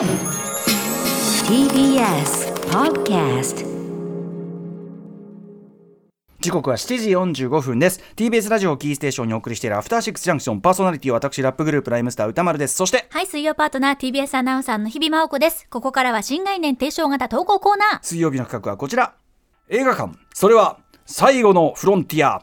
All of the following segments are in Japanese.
TBS Podcast 時刻は7時45分です。TBS ラジオをキーステーションにお送りしているアフターシックスジャンクションパーソナリティは私ラップグループライムスター歌丸です。そしてはい、水曜パートナー TBS アナウンサーの日々真央子です。ここからは新概念提唱型投稿コーナー。水曜日の企画はこちら。映画館。それは最後のフロンティア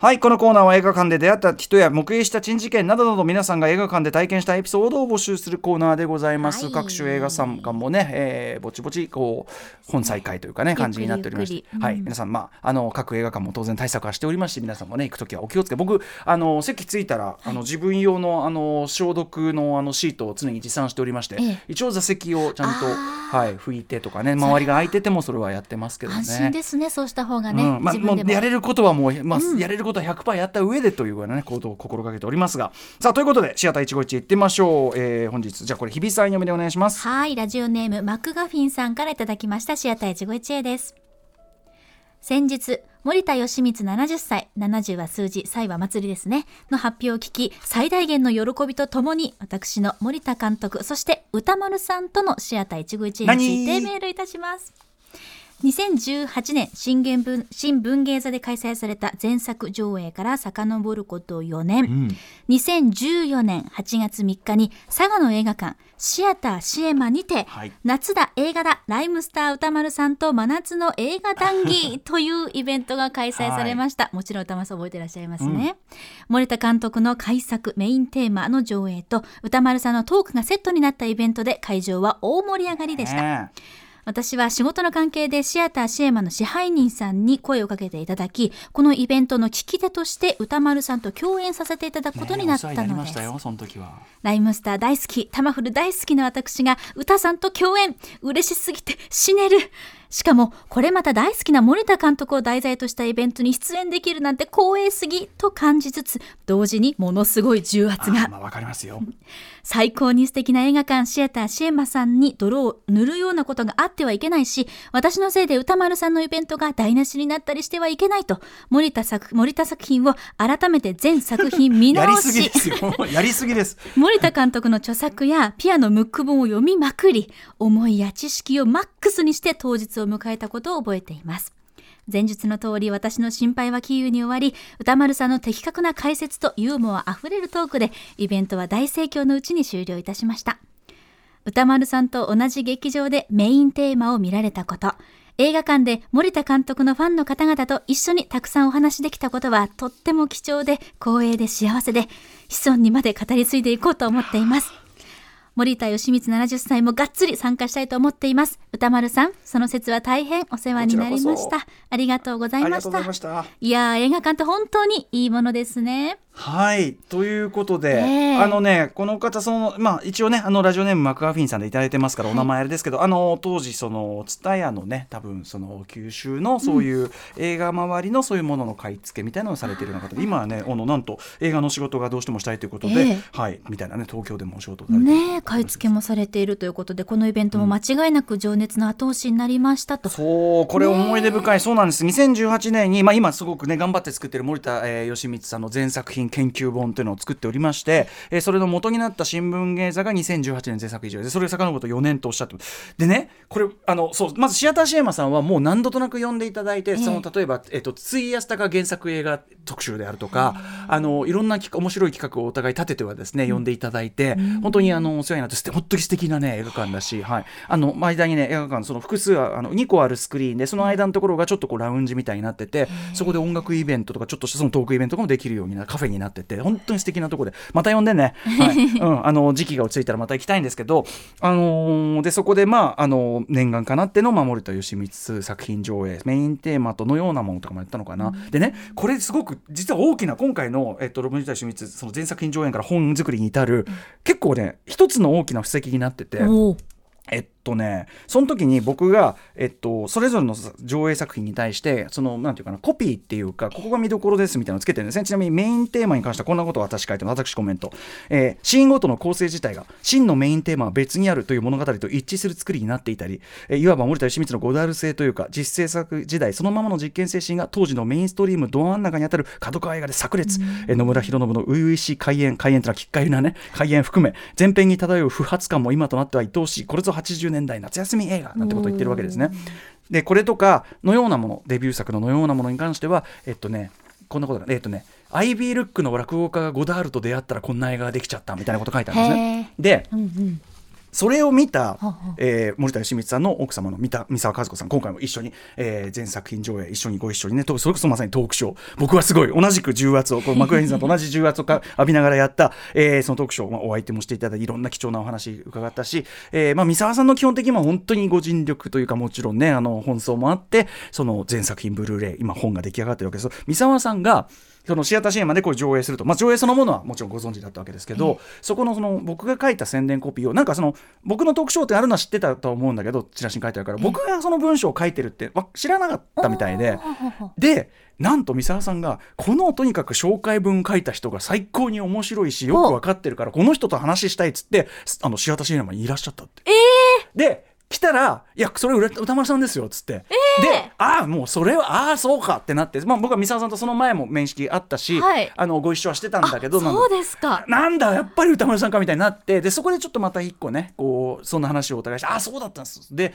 はい、このコーナーは映画館で出会った人や目撃した珍事件などなど皆さんが映画館で体験したエピソードを募集するコーナーでございます。はい各種映画館もね、えーぼちぼちこう本再開というかね感じになっておりまして、ゆっくりゆっくりはい、皆さんまああの各映画館も当然対策はしておりますし、皆さんもね行くときはお気をつけ。僕あの席着いたら、あの自分用のあの消毒のあのシートを常に持参しておりまして、ええ一応座席をちゃんとあはい拭いてとかね周りが空いててもそれはやってますけどね。安心ですね、そうした方がね。うんまあ、も自分でも。うやれることはもう、まあやれることは100%やった上でというようなねことを心がけておりますが。さあということでシアター一期一会行ってみましょう、えー本日じゃあこれ日比さん読みでお願いします。はい、ラジオネームマクガフィンさんからいただきましたシアター一期一会です。先日、森田義満70歳、70は数字、歳は祭りですね、の発表を聞き、最大限の喜びとともに、私の森田監督、そして歌丸さんとのシアター一期一会について何？メールいたします。2018年新芸文新文芸座で開催された前作上映から遡ること4年、2014年8月3日に佐賀の映画館シアターシエマにて、はい。夏だ映画だライムスター歌丸さんと真夏の映画談義 というイベントが開催されました、もちろん歌丸さん覚えてらっしゃいますね、森田監督の改作メインテーマの上映と歌丸さんのトークがセットになったイベントで会場は大盛り上がりでした、ね私は仕事の関係でシアターシエマの支配人さんに声をかけていただきこのイベントの聞き手として歌丸さんと共演させていただくことになったのです、ましたよその時はライムスター大好きタマフル大好きな私が歌さんと共演。嬉しすぎて死ねる。しかもこれまた大好きな森田監督を題材としたイベントに出演できるなんて光栄すぎと感じつつ同時にものすごい重圧が。まあわかりますよ。最高に素敵な映画館シアターシエマさんに泥を塗るようなことがあってはいけないし私のせいで歌丸さんのイベントが台無しになったりしてはいけないと。森田作森田作品を改めて全作品見やり直しすぎですよ。やりすぎです。森田監督の著作やピアノムック本を読みまくり思いや知識をマックスにして当日を迎えたことを覚えています。前述の通り私の心配はキーウに終わり歌丸さんの的確な解説とユーモアあふれるトークでイベントは大盛況のうちに終了いたしました。歌丸さんと同じ劇場でメインテーマを見られたこと映画館で森田監督のファンの方々と一緒にたくさんお話できたことはとっても貴重で光栄で幸せで子孫にまで語り継いでいこうと思っています。森田義満70歳もがっつり参加したいと思っています。歌丸さんその説は大変お世話になりましこたありがとうございました。ました。いやー映画館って本当にいいものですねはい。ということで、ええ。あのねこの方そのまあ一応ねあのラジオネームマクガフィンさんでいただいてますからお名前あれですけど、あの当時その蔦屋のね多分その九州のそういう映画周りのそういうものの買い付けみたいなのをされているような方で今はねあのなんと映画の仕事がどうしてもしたいということで、ええ。はい。みたいなね東京でもお仕事ねえ買い付けもされているということでこのイベントも間違いなく情熱の後押しになりましたと、そうこれ思い出深い、そうなんです。2018年に、まあ、今すごくね頑張って作ってる森田、えー、義満さんの全作品研究本というのを作っておりまして、えーそれの元になった新聞芸座が2018年制作以上でそれを遡ると4年とおっしゃってでねこれあのそうまずシアターシエマさんはもう何度となく呼んでいただいて、その例えば、えっと費やしたが原作映画特集であるとか、あのいろんな面白い企画をお互い立ててはですね、呼んでいただいて、本当にあのお世話になって本当に素敵なね映画館だし、はい、あの間にね映画館その複数あの2個あるスクリーンでその間のところがちょっとこうラウンジみたいになっててそこで音楽イベントとかちょっとしたそのトークイベントとかもできるようになカフェになってて本当に素敵なところで。また呼んでね、はい。うん、あの時期が落ち着いたらまた行きたいんですけど、あのーでそこでまああの念願かなっての守田義満作品上映。メインテーマとのようなものとかもやったのかな、でねこれすごく実は大きな今回の、えっと、森田義満その全作品上演から本作りに至る、結構ね一つの大きな布石になってて。えっとねその時に僕が、えっと、それぞれの上映作品に対してそのなんていうかなコピーっていうかここが見どころですみたいなのをつけてるんですね。ちなみにメインテーマに関してはこんなことを私書いてます。私コメント、えーシーンごとの構成自体が真のメインテーマは別にあるという物語と一致する作りになっていたり、えーいわば森田義満のゴダール性というか実制作時代そのままの実験精神が当時のメインストリームど真ん中にあたる角川映画で炸裂、えー野村弘信の初々しい開演開演というのはきっかりなね開演含め前編に漂う不発感も今となっては愛おしい。これぞ80年代夏休み映画なんてことを言ってるわけですね。でこれとかのようなものデビュー作ののようなものに関してはえっとねこんなことがえっとねアイビールックの落語家がゴダールと出会ったらこんな映画ができちゃったみたいなこと書いてあるんですね。でうんうんそれを見た、えー森田義満さんの奥様の三田三沢和子さん今回も一緒に、えー全作品上映一緒にご一緒にねとそれこそまさにトークショー。僕はすごい同じく重圧をこうマクエインさんと 同じ重圧をか浴びながらやった、えーそのトークショー、まあ、お相手もしていただいていろんな貴重なお話伺ったし、えーまあ、三沢さんの基本的には本当にご尽力というかもちろんねあの本草もあってその全作品ブルーレイ今本が出来上がってるわけです。三沢さんがそのシアターシネマでこれ上映すると、まあ、上映そのものはもちろんご存知だったわけですけど、そこのその僕が書いた宣伝コピーをなんかその僕のトークショーってあるのは知ってたと思うんだけどチラシに書いてあるから。僕がその文章を書いてるってわ知らなかったみたいで。でなんと三沢さんがこのとにかく紹介文書いた人が最高に面白いしよく分かってるからこの人と話したいっつってあのシアターシネマにいらっしゃったって。で来たら「いやそれ歌歌丸さんですよ」っつって、で「ああもうそれはああそうか」ってなって、まあ、僕は三沢さんとその前も面識あったし、はい。あのご一緒はしてたんだけどそうですか。なんだやっぱり歌丸さんかみたいになってでそこでちょっとまた一個ねこうそんな話をお互いしてあそうだったんです。で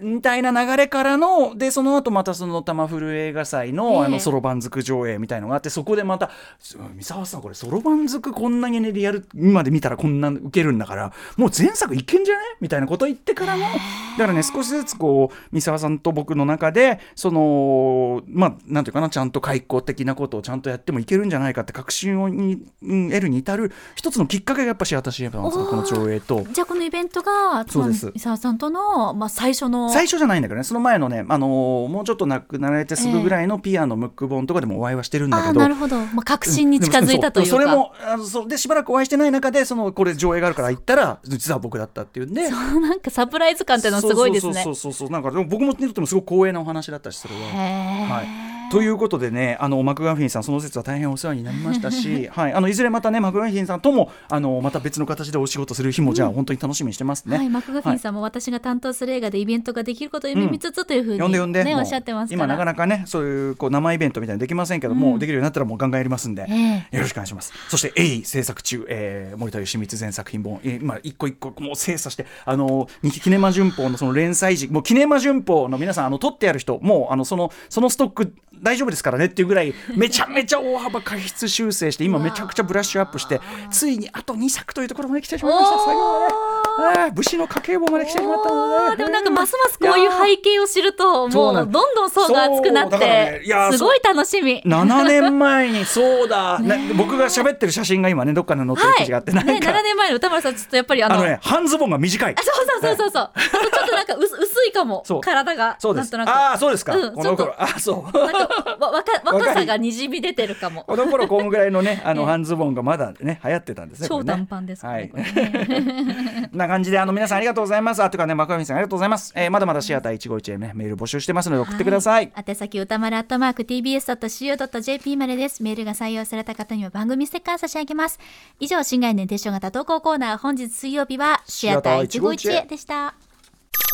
みたいな流れからのでその後またその玉古映画祭の,、ええあのそろばんづく上映みたいのがあってそこでまた「三沢さんこれそろばんづくこんなにねリアル今で見たらこんな受けるんだからもう前作いけんじゃね?」みたいなこと言ってからのだからね少しずつこう三沢さんと僕の中でそのまあなんていうかなちゃんと開口的なことをちゃんとやってもいけるんじゃないかって確信をにうん得るに至る一つのきっかけがやっぱし私やっぱこの上映と。じゃあこのイベントがそうです三沢さんとの、まあ、最初の最初じゃないんだけどね。その前のね、あのーもうちょっと亡くなられてすぐぐらいのピアノムック本とかでもお会いはしてるんだあけど。あなるほど、まあ、確信に近づいたというか、そそれもあのそうでしばらくお会いしてない中でそのこれ上映があるから行ったら実は僕だったっていうんで。そうなんかサプライズ感っていうのはすごいですね。そうそうそうそうそう。なんかでも僕もにとってもすごく光栄なお話だったしそれは。はい、ということでねあのマクガフィンさんその説は大変お世話になりましたし、はい、あのいずれまたねマクガフィンさんともあのまた別の形でお仕事する日も、じゃあ本当に楽しみにしてますね。はい、マクガフィンさんも私が担当する映画でイベントができることを夢見つつというふうに、呼んで呼んで、おっしゃってます今なかなかねそういうこう生イベントみたいなのできませんけども、うん。できるようになったらもうガンガンやりますんで、えよろしくお願いします。そして「エイ」制作中、えー森田義満全作品本、えー今一個一個もう精査してあのーキネマ旬報のその連載時もうキネマ旬報の皆さんあの取ってある人もうあのそのそのストック大丈夫ですからねっていうぐらいめちゃめちゃ大幅過失修正して今めちゃくちゃブラッシュアップしてついにあと2作というところまで来てしまいました。最後まで。あー武士の家計簿まで来てしまったので、でもなんかますますこういう背景を知るともうどんどん層が厚くなっていやーすごい楽しみ。7年前にそうだ、ね僕が喋ってる写真が今ねどっかに載ってる記事があって、なんね、か、7年前の歌丸さんちょっとやっぱりあのあのね半ズボンが短い。あそうそうそうそうそう、あ とちょっとなんか薄薄いかもそう。体がそうです。なんとなく。ああそうですか、うんこの頃。ちあそう。なんかわ若 若さがにじみ出てるかも。この頃こんぐらいのねあの ええ。半ズボンがまだね流行ってたんですねこ超短パンですはい。な感じであの皆さんありがとうございます。あというかねマクガフィンさんありがとうございます、えーまだまだシアター151へねメール募集してますので送ってください、宛先歌丸アットマーク TBS.CO.JP までです。メールが採用された方には番組ステッカー差し上げます。以上、新概念提唱型投稿コーナー、本日水曜日はシアター151へでした。